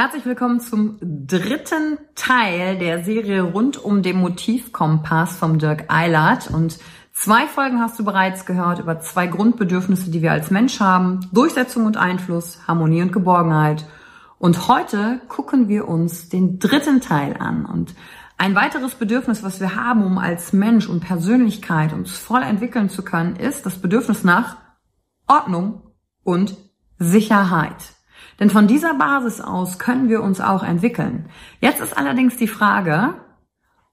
Herzlich willkommen zum dritten Teil der Serie rund um den Motivkompass vom Dirk Eilert. Und zwei Folgen hast du bereits gehört über zwei Grundbedürfnisse, die wir als Mensch haben. Durchsetzung und Einfluss, Harmonie und Geborgenheit. Und heute gucken wir uns den dritten Teil an. Und ein weiteres Bedürfnis, was wir haben, um als Mensch und Persönlichkeit uns voll entwickeln zu können, ist das Bedürfnis nach Ordnung und Sicherheit. Denn von dieser Basis aus können wir uns auch entwickeln. Jetzt ist allerdings die Frage,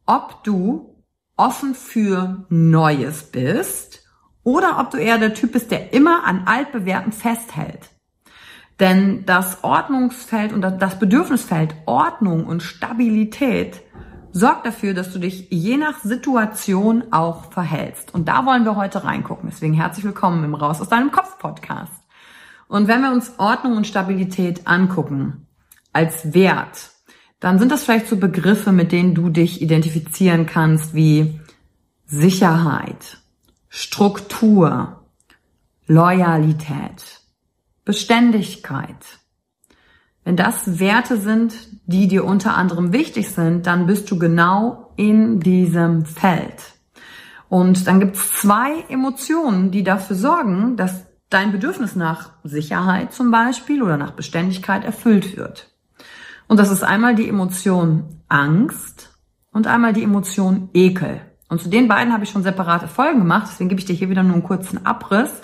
ob du offen für Neues bist oder ob du eher der Typ bist, der immer an altbewährten festhält. Denn das Ordnungsfeld und das Bedürfnisfeld Ordnung und Stabilität sorgt dafür, dass du dich je nach Situation auch verhältst. Und da wollen wir heute reingucken. Deswegen herzlich willkommen im Raus aus deinem Kopf Podcast. Und wenn wir uns Ordnung und Stabilität angucken als Wert, dann sind das vielleicht so Begriffe, mit denen du dich identifizieren kannst wie Sicherheit, Struktur, Loyalität, Beständigkeit. Wenn das Werte sind, die dir unter anderem wichtig sind, dann bist du genau in diesem Feld. Und dann gibt es zwei Emotionen, die dafür sorgen, dass dein Bedürfnis nach Sicherheit zum Beispiel oder nach Beständigkeit erfüllt wird. Und das ist einmal die Emotion Angst und einmal die Emotion Ekel. Und zu den beiden habe ich schon separate Folgen gemacht, deswegen gebe ich dir hier wieder nur einen kurzen Abriss,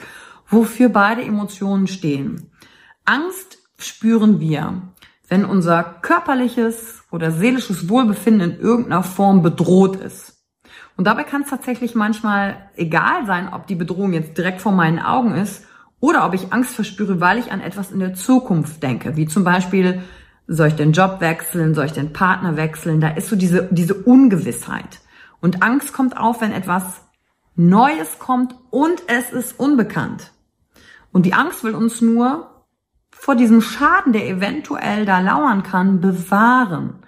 wofür beide Emotionen stehen. Angst spüren wir, wenn unser körperliches oder seelisches Wohlbefinden in irgendeiner Form bedroht ist. Und dabei kann es tatsächlich manchmal egal sein, ob die Bedrohung jetzt direkt vor meinen Augen ist oder ob ich Angst verspüre, weil ich an etwas in der Zukunft denke, wie zum Beispiel, soll ich den Job wechseln, soll ich den Partner wechseln, da ist so diese, diese Ungewissheit. Und Angst kommt auf, wenn etwas Neues kommt und es ist unbekannt. Und die Angst will uns nur vor diesem Schaden, der eventuell da lauern kann, bewahren.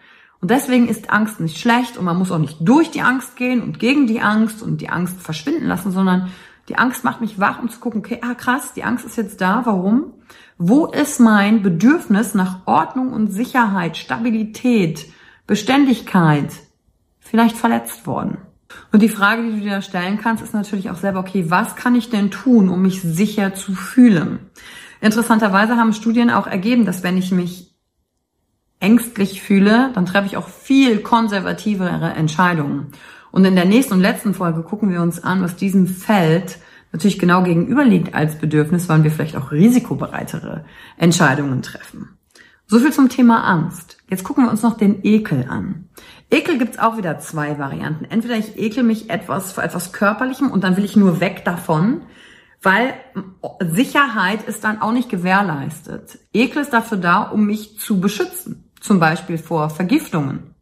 Und deswegen ist Angst nicht schlecht und man muss auch nicht durch die Angst gehen und gegen die Angst und die Angst verschwinden lassen, sondern die Angst macht mich wach, um zu gucken, okay, ah krass, die Angst ist jetzt da, warum? Wo ist mein Bedürfnis nach Ordnung und Sicherheit, Stabilität, Beständigkeit vielleicht verletzt worden? Und die Frage, die du dir da stellen kannst, ist natürlich auch selber, okay, was kann ich denn tun, um mich sicher zu fühlen? Interessanterweise haben Studien auch ergeben, dass wenn ich mich ängstlich fühle, dann treffe ich auch viel konservativere Entscheidungen. Und in der nächsten und letzten Folge gucken wir uns an, was diesem Feld natürlich genau gegenüber liegt als Bedürfnis, wann wir vielleicht auch risikobereitere Entscheidungen treffen. So viel zum Thema Angst. Jetzt gucken wir uns noch den Ekel an. Ekel gibt's auch wieder zwei Varianten. Entweder ich ekel mich etwas vor etwas Körperlichem und dann will ich nur weg davon, weil Sicherheit ist dann auch nicht gewährleistet. Ekel ist dafür da, um mich zu beschützen, zum Beispiel vor Vergiftungen.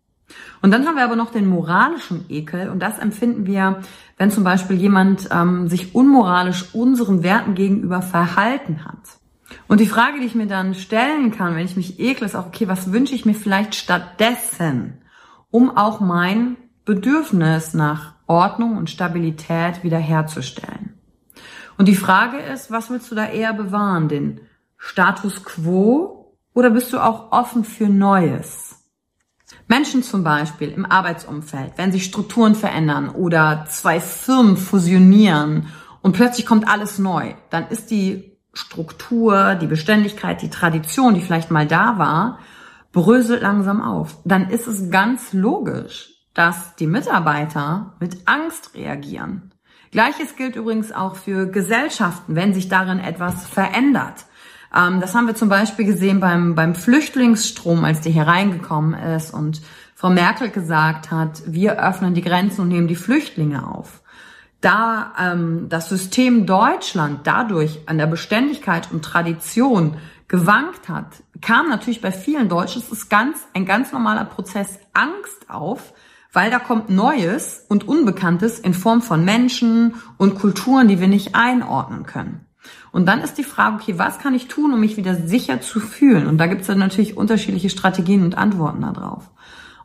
Und dann haben wir aber noch den moralischen Ekel und das empfinden wir, wenn zum Beispiel jemand ähm, sich unmoralisch unseren Werten gegenüber verhalten hat. Und die Frage, die ich mir dann stellen kann, wenn ich mich ekle, ist auch, okay, was wünsche ich mir vielleicht stattdessen, um auch mein Bedürfnis nach Ordnung und Stabilität wiederherzustellen? Und die Frage ist, was willst du da eher bewahren? Den Status quo oder bist du auch offen für Neues? Menschen zum Beispiel im Arbeitsumfeld, wenn sich Strukturen verändern oder zwei Firmen fusionieren und plötzlich kommt alles neu, dann ist die Struktur, die Beständigkeit, die Tradition, die vielleicht mal da war, bröselt langsam auf. Dann ist es ganz logisch, dass die Mitarbeiter mit Angst reagieren. Gleiches gilt übrigens auch für Gesellschaften, wenn sich darin etwas verändert. Ähm, das haben wir zum Beispiel gesehen beim, beim Flüchtlingsstrom, als der hier reingekommen ist und Frau Merkel gesagt hat, wir öffnen die Grenzen und nehmen die Flüchtlinge auf. Da ähm, das System Deutschland dadurch an der Beständigkeit und Tradition gewankt hat, kam natürlich bei vielen Deutschen, es ist ganz, ein ganz normaler Prozess, Angst auf, weil da kommt Neues und Unbekanntes in Form von Menschen und Kulturen, die wir nicht einordnen können. Und dann ist die Frage, okay, was kann ich tun, um mich wieder sicher zu fühlen? Und da gibt es dann natürlich unterschiedliche Strategien und Antworten darauf.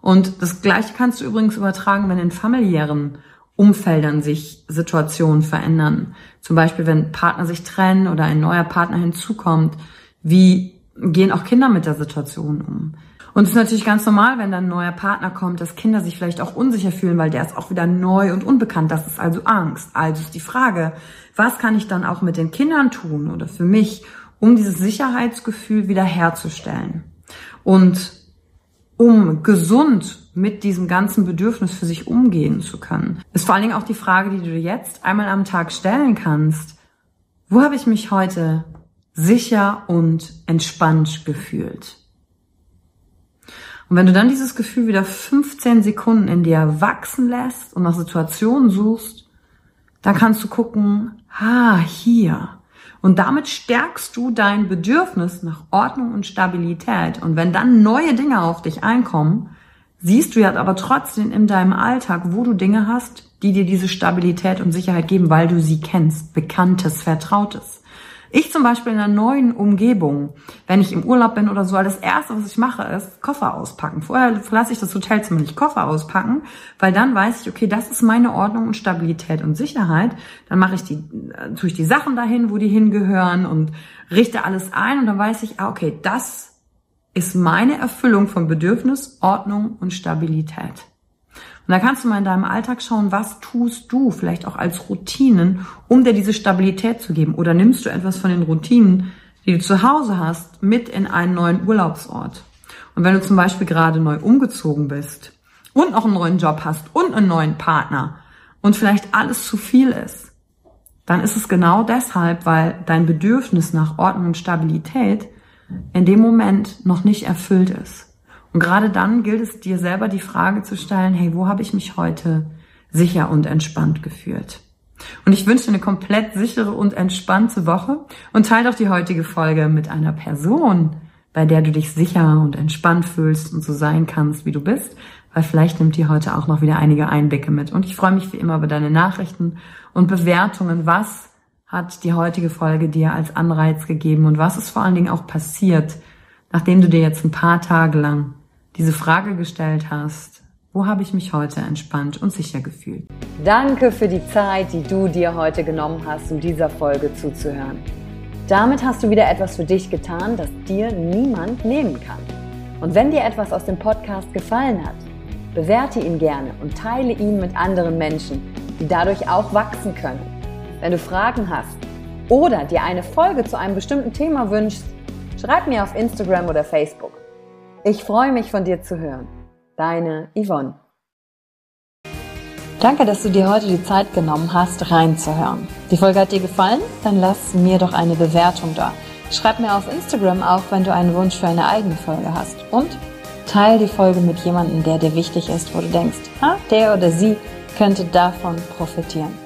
Und das Gleiche kannst du übrigens übertragen, wenn in familiären Umfeldern sich Situationen verändern. Zum Beispiel, wenn Partner sich trennen oder ein neuer Partner hinzukommt. Wie gehen auch Kinder mit der Situation um? Und es ist natürlich ganz normal, wenn dann ein neuer Partner kommt, dass Kinder sich vielleicht auch unsicher fühlen, weil der ist auch wieder neu und unbekannt. Das ist also Angst. Also ist die Frage, was kann ich dann auch mit den Kindern tun oder für mich, um dieses Sicherheitsgefühl wieder herzustellen? Und um gesund mit diesem ganzen Bedürfnis für sich umgehen zu können, ist vor allen Dingen auch die Frage, die du jetzt einmal am Tag stellen kannst. Wo habe ich mich heute sicher und entspannt gefühlt? Und wenn du dann dieses Gefühl wieder 15 Sekunden in dir wachsen lässt und nach Situationen suchst, dann kannst du gucken, ah, hier. Und damit stärkst du dein Bedürfnis nach Ordnung und Stabilität. Und wenn dann neue Dinge auf dich einkommen, siehst du ja aber trotzdem in deinem Alltag, wo du Dinge hast, die dir diese Stabilität und Sicherheit geben, weil du sie kennst, bekanntes, vertrautes. Ich zum Beispiel in einer neuen Umgebung, wenn ich im Urlaub bin oder so, das erste, was ich mache, ist Koffer auspacken. Vorher verlasse ich das Hotelzimmer nicht Koffer auspacken, weil dann weiß ich, okay, das ist meine Ordnung und Stabilität und Sicherheit. Dann mache ich die, äh, tue ich die Sachen dahin, wo die hingehören und richte alles ein und dann weiß ich, ah, okay, das ist meine Erfüllung von Bedürfnis, Ordnung und Stabilität. Und da kannst du mal in deinem Alltag schauen, was tust du vielleicht auch als Routinen, um dir diese Stabilität zu geben? Oder nimmst du etwas von den Routinen, die du zu Hause hast, mit in einen neuen Urlaubsort? Und wenn du zum Beispiel gerade neu umgezogen bist und noch einen neuen Job hast und einen neuen Partner und vielleicht alles zu viel ist, dann ist es genau deshalb, weil dein Bedürfnis nach Ordnung und Stabilität in dem Moment noch nicht erfüllt ist. Und gerade dann gilt es dir selber die Frage zu stellen, hey, wo habe ich mich heute sicher und entspannt gefühlt? Und ich wünsche dir eine komplett sichere und entspannte Woche und teile doch die heutige Folge mit einer Person, bei der du dich sicher und entspannt fühlst und so sein kannst, wie du bist, weil vielleicht nimmt dir heute auch noch wieder einige Einblicke mit. Und ich freue mich wie immer über deine Nachrichten und Bewertungen. Was hat die heutige Folge dir als Anreiz gegeben und was ist vor allen Dingen auch passiert, nachdem du dir jetzt ein paar Tage lang diese Frage gestellt hast, wo habe ich mich heute entspannt und sicher gefühlt? Danke für die Zeit, die du dir heute genommen hast, um dieser Folge zuzuhören. Damit hast du wieder etwas für dich getan, das dir niemand nehmen kann. Und wenn dir etwas aus dem Podcast gefallen hat, bewerte ihn gerne und teile ihn mit anderen Menschen, die dadurch auch wachsen können. Wenn du Fragen hast oder dir eine Folge zu einem bestimmten Thema wünschst, schreib mir auf Instagram oder Facebook. Ich freue mich von dir zu hören. Deine Yvonne. Danke, dass du dir heute die Zeit genommen hast, reinzuhören. Die Folge hat dir gefallen? Dann lass mir doch eine Bewertung da. Schreib mir auf Instagram auch, wenn du einen Wunsch für eine eigene Folge hast. Und teile die Folge mit jemandem, der dir wichtig ist, wo du denkst, ha, der oder sie könnte davon profitieren.